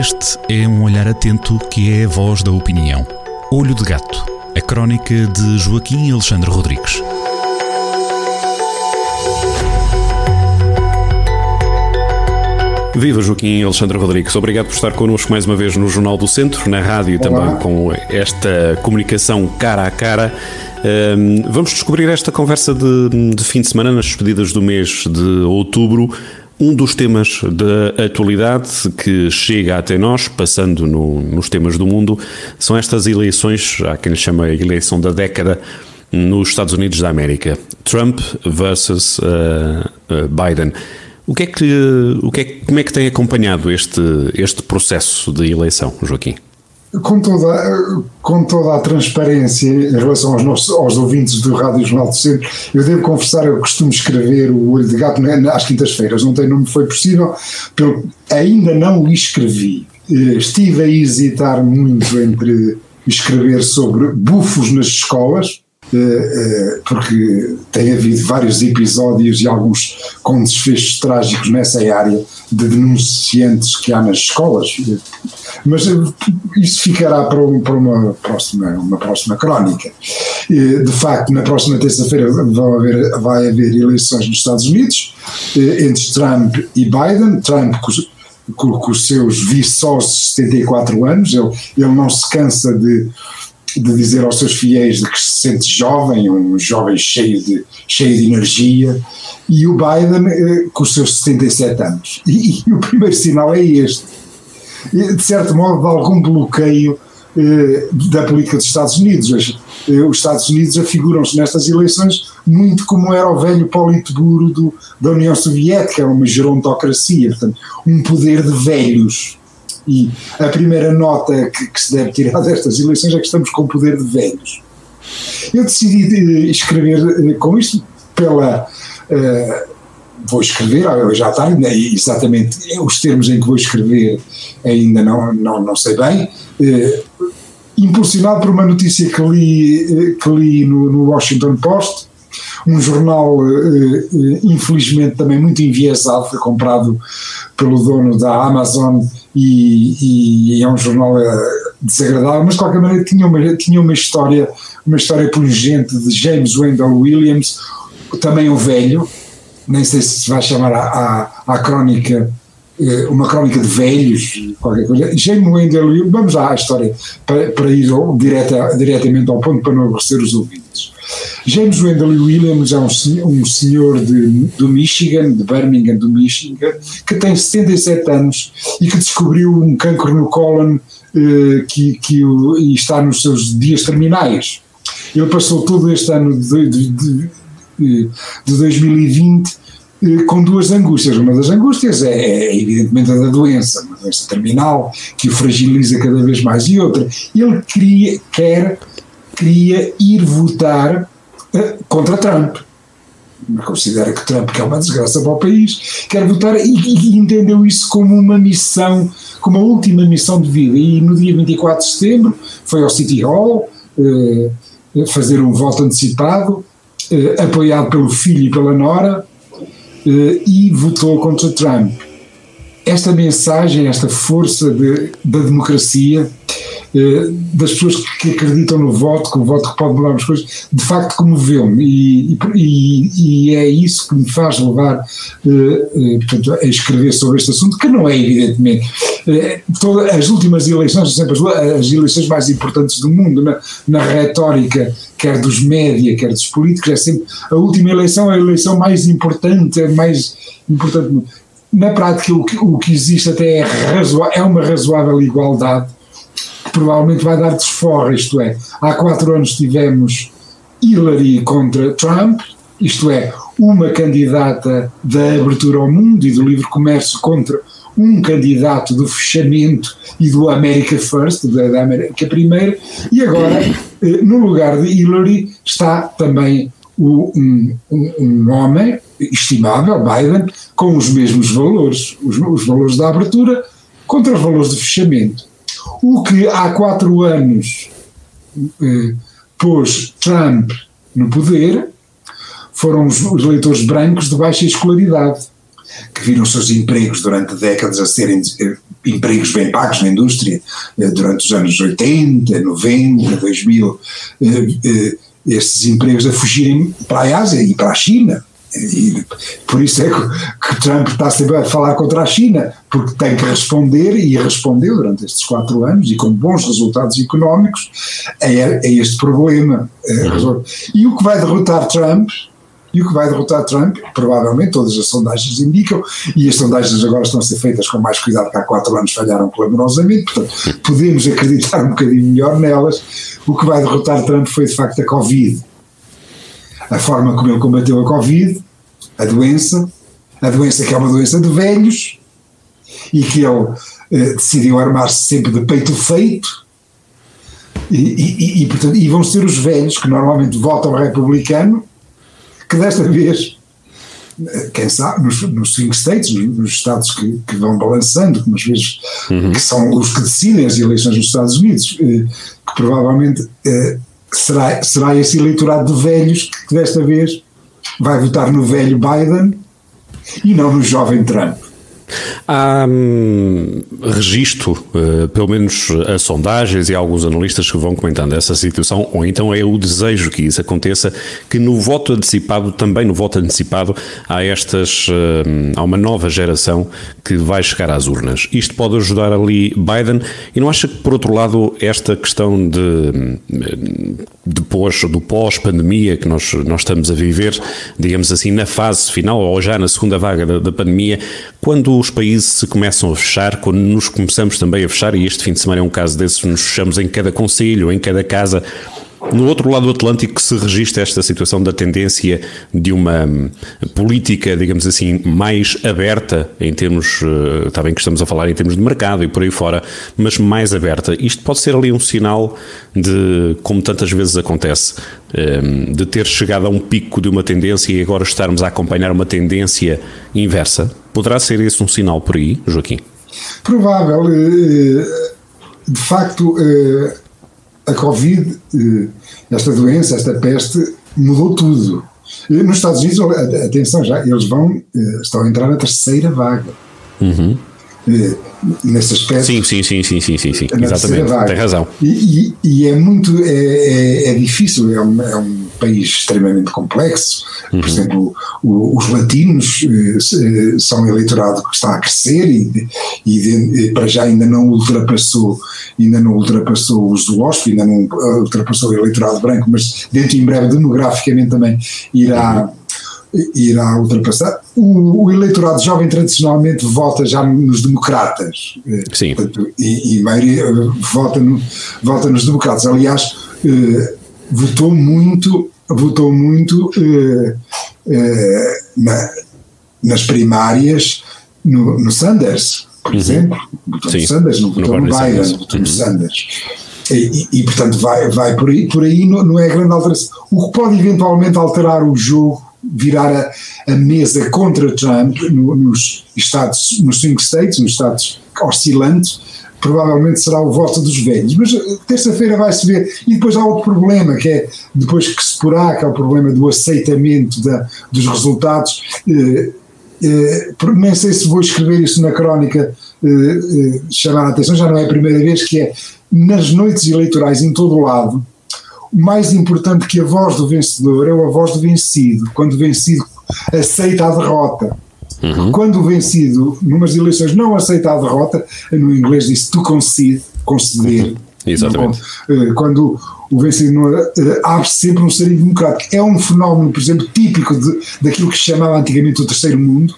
Este é um olhar atento que é a voz da opinião. Olho de Gato, a crónica de Joaquim Alexandre Rodrigues. Viva Joaquim Alexandre Rodrigues, obrigado por estar connosco mais uma vez no Jornal do Centro, na rádio e também com esta comunicação cara a cara. Um, vamos descobrir esta conversa de, de fim de semana, nas despedidas do mês de outubro, um dos temas da atualidade que chega até nós, passando no, nos temas do mundo, são estas eleições, há quem lhe chama a eleição da década, nos Estados Unidos da América. Trump versus uh, uh, Biden. O que é que, o que é, como é que tem acompanhado este, este processo de eleição, Joaquim? Com toda, com toda a transparência em relação aos, nossos, aos ouvintes do Rádio Jornal do Centro, eu devo confessar, eu costumo escrever o Olho de Gato às quintas-feiras, não, tem, não me foi possível, pelo, ainda não o escrevi. Eh, estive a hesitar muito entre escrever sobre bufos nas escolas, porque tem havido vários episódios e alguns com desfechos trágicos nessa área de denunciantes que há nas escolas, mas eh, isso ficará para, uma, próxima, uma próxima crónica. De facto, na próxima terça-feira vai haver, eleições nos Estados Unidos entre Trump e Biden. Trump com, os seus viçosos de 74 anos, ele, ele não se cansa de de dizer aos seus fiéis de que se sente jovem, um jovem cheio de, cheio de energia, e o Biden eh, com os seus 77 anos. E, e, o primeiro sinal é este. De certo modo, de algum bloqueio eh, da política dos Estados Unidos. Eh, os Estados Unidos afiguram-se nestas eleições muito como era o velho Politburo do, da União Soviética, era uma gerontocracia, portanto, um poder de velhos e a primeira nota que, que se deve tirar destas eleições é que estamos com o poder de velhos. Eu decidi eh, escrever eh, com isto pela. Uh, vou escrever, já está, exatamente os termos em que vou escrever ainda não, não, não sei bem. Impulsionado por uma notícia que li, que li no, no Washington Post, um jornal infelizmente também muito enviesado, foi comprado pelo dono da Amazon e, e, é um jornal eh, desagradável, mas de qualquer maneira tinha uma, tinha uma história, uma história pungente de James Wendell Williams, também o velho, nem sei se se vai chamar a, a, a crónica, eh, uma crónica de velhos, qualquer coisa. James Wendell Williams, vamos lá à história, para, para ir direta, diretamente ao ponto para não aborrecer os ouvintes. James Wendell Williams é um, um senhor de, do Michigan, de Birmingham, do Michigan, que tem 77 anos e que descobriu um cancro no cólon eh, que, que e está nos seus dias terminais. Ele passou todo este ano de, de, de, de 2020 eh, com duas angústias. Uma das angústias é, é, evidentemente a da doença, uma doença terminal que o fragiliza cada vez mais. E outra, ele queria, quer, queria ir votar contra Trump. Considera que Trump que é uma desgraça para o país, quer votar e, e, entendeu isso como uma missão, como a última missão de vida. E no dia 24 de setembro foi ao City Hall eh, fazer um voto antecipado, eh, apoiado pelo filho e pela nora, eh, e votou contra Trump. Esta mensagem, esta força de, da democracia das pessoas que acreditam no voto, que o voto pode mudar as coisas, de facto comoveu-me e, e, e, é isso que me faz levar uh, portanto, a escrever sobre este assunto, que não é evidentemente. todas as últimas eleições são sempre as, eleições mais importantes do mundo, na, na retórica, quer dos média, quer dos políticos, é sempre a última eleição é a eleição mais importante, é mais importante. Na prática, o que, o que existe até é, é uma razoável igualdade provavelmente vai dar desforra, isto é, há quatro anos tivemos Hillary contra Trump, isto é, uma candidata da abertura ao mundo e do livre comércio contra um candidato do fechamento e do America First, da, da América Primeira, e agora, eh, no lugar de Hillary, está também o, um, um, homem estimável, Biden, com os mesmos valores, os, os valores da abertura contra os valores de fechamento. O que há quatro anos eh, pôs Trump no poder foram os, eleitores brancos de baixa escolaridade, que viram seus empregos durante décadas a serem eh, empregos bem pagos na indústria durante os anos 80, 90, 2000, estes empregos a fugirem para a Ásia e para a China. E por isso é que, que, Trump está sempre a falar contra a China, porque tem que responder, e respondeu durante estes quatro anos, e com bons resultados económicos, a, a este problema. Uhum. E o que vai derrotar Trump e o que vai derrotar Trump, provavelmente, todas as sondagens indicam, e as sondagens agora estão a ser feitas com mais cuidado que há quatro anos falharam clamorosamente, portanto, podemos acreditar um bocadinho melhor nelas. O que vai derrotar Trump foi de facto a Covid. A forma como ele combateu a Covid, a doença, a doença que é uma doença de velhos, e que ele eh, decidiu armar-se sempre de peito feito, e, e, e, portanto, e vão ser os velhos que normalmente votam republicano que desta vez, quem sabe, nos, nos swing states, nos, estados que, que, vão balançando, que, vezes, uhum. que são os que decidem as eleições nos Estados Unidos, eh, que provavelmente eh, será, será esse eleitorado de velhos que desta vez vai votar no velho Biden e não no jovem Trump. Há hum, registro, uh, pelo menos as sondagens e alguns analistas que vão comentando essa situação, ou então é o desejo que isso aconteça, que no voto antecipado, também no voto antecipado, há estas, uh, há uma nova geração que vai chegar às urnas. Isto pode ajudar ali Biden e não acha que, por outro lado, esta questão de depois do pós-pandemia que nós, nós estamos a viver, digamos assim, na fase final ou já na segunda vaga da, da pandemia, quando os países se começam a fechar, quando nos começamos também a fechar, e este fim de semana é um caso desses, nos fechamos em cada conselho, em cada casa, no outro lado do Atlântico se registra esta situação da tendência de uma hum, política, digamos assim, mais aberta em termos, eh, está bem que estamos a falar em termos de mercado e por aí fora, mas mais aberta. Isto pode ser ali um sinal de, como tantas vezes acontece, hum, de ter chegado a um pico de uma tendência e agora estarmos a acompanhar uma tendência inversa? Poderá ser esse um sinal por aí, Joaquim? Provável. Eh, de facto, eh, a Covid, eh, esta doença, esta peste, mudou tudo. Nos Estados Unidos, atenção já, eles vão, eh, estão a entrar na terceira vaga. Uhum. Eh, nesse aspecto. Sim, sim, sim, sim, sim, sim, sim. exatamente, tem razão. E, e, e, é muito, é, é, é difícil, é um, é um, país extremamente complexo, uhum. por exemplo, o, os latinos eh, são um eleitorado que está a crescer e, e, para já ainda não ultrapassou, ainda não ultrapassou os do OSP, ainda não ultrapassou o eleitorado branco, mas dentro em breve demograficamente também irá uhum irá ultrapassar. O, o, eleitorado jovem tradicionalmente vota já nos democratas. Eh, Sim. E, e a maioria eh, vota, no, vota nos democratas. Aliás, eh, votou muito, votou muito eh, eh, na, nas primárias no, no Sanders, por uhum. exemplo. Votou no Sanders, não votou no, no Biden, Sanders. votou uhum. no Sanders. E, e, portanto vai, vai por aí, por aí não, não é grande alteração. O que pode eventualmente alterar o jogo virar a, a mesa contra Trump no, nos estados, nos swing states, nos estados oscilantes, provavelmente será o voto dos velhos. Mas eh, terça-feira vai-se ver. E depois há outro problema, que é, depois que se porá, que é o problema do aceitamento da, dos resultados. Eh, eh, nem sei se vou escrever isso na crónica, eh, eh, chamar a atenção, já não é a primeira vez, que é nas noites eleitorais em todo o lado, mais importante que a voz do vencedor é a voz do vencido, quando o vencido aceita a derrota. Uhum. Quando o vencido, numas eleições, não aceita a derrota, no inglês diz to concede, conceder. Uhum. Exatamente. Eh, quando o vencido não, eh, abre sempre um sarinho democrático. É um fenómeno, por exemplo, típico de, daquilo que se chamava antigamente o terceiro mundo,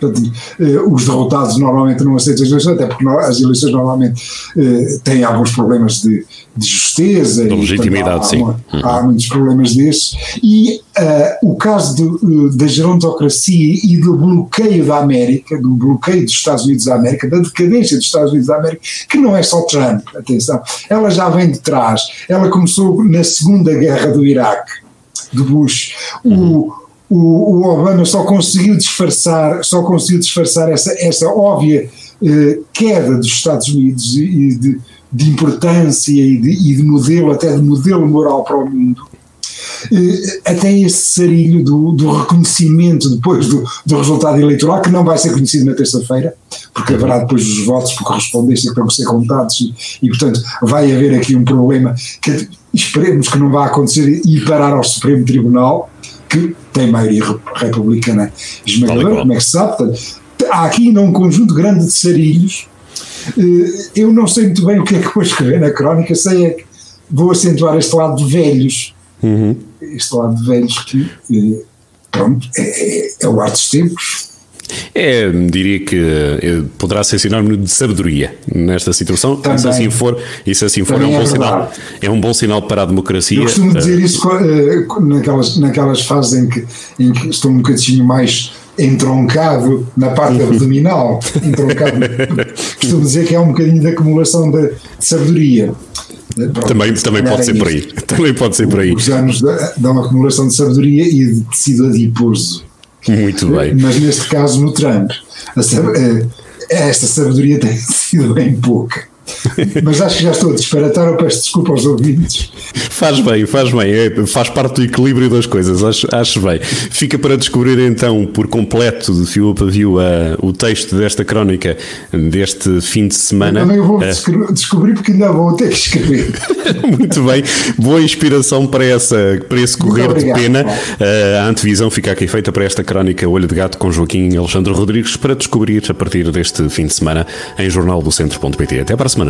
Portanto, eh, os derrotados normalmente não aceitam as eleições, até porque as eleições normalmente eh, têm alguns problemas de, de justeza. De legitimidade, sim. Há, há, muitos problemas desses. E uh, o caso de, da gerontocracia e do bloqueio da América, do bloqueio dos Estados Unidos da América, da decadência dos Estados Unidos da América, que não é só Trump, atenção, ela já vem de trás. Ela começou na Segunda Guerra do Iraque, do Bush. O, o, o, Obama só conseguiu disfarçar, só conseguiu disfarçar essa, essa óbvia eh, queda dos Estados Unidos e de, de importância e de, e de, modelo, até de modelo moral para o mundo. Eh, até esse sarilho do, do reconhecimento depois do, do, resultado eleitoral, que não vai ser conhecido na terça-feira, porque haverá depois os votos por correspondência que vão ser contados e, e, portanto, vai haver aqui um problema que esperemos que não vá acontecer e parar ao Supremo Tribunal, que tem maioria republicana esmagadora, como é que se sabe. Portanto, há aqui ainda um conjunto grande de sarilhos. Eh, eu não sei muito bem o que é que vou escrever na crónica, sei é que vou acentuar este lado de velhos. Uhum. Este lado de velhos que, eh, pronto, é, é, é o ar dos tempos é, diria que eh, poderá ser sinónimo de sabedoria nesta situação. Também. Se assim for, e se assim for é um bom é sinal. É um bom sinal para a democracia. Eu costumo dizer eh, isso eh, naquelas, naquelas fases em que, em que estou um bocadinho mais entroncado na parte abdominal. entroncado. costumo dizer que é um bocadinho de acumulação de, de sabedoria. Pronto, também também pode ser por aí. Também pode ser por aí. Os anos dão acumulação de sabedoria e de tecido adiposo. Muito bem. Mas neste caso, no Trump, eh, esta sabedoria tem sido bem pouca. Mas acho que já estou a disparatar, eu peço desculpa aos ouvintes. Faz bem, faz bem, é, faz parte do equilíbrio das coisas, acho, acho bem. Fica para descobrir então por completo, de fio a pavio, uh, o texto desta crónica deste fim de semana. Eu também vou uh, descobrir porque ainda vou ter que escrever. Muito bem, boa inspiração para, essa, para esse correr de pena. Uh, a antevisão fica aqui feita para esta crónica Olho de Gato com Joaquim Alexandre Rodrigues para descobrir a partir deste fim de semana em jornaldocentro.pt. Até para a semana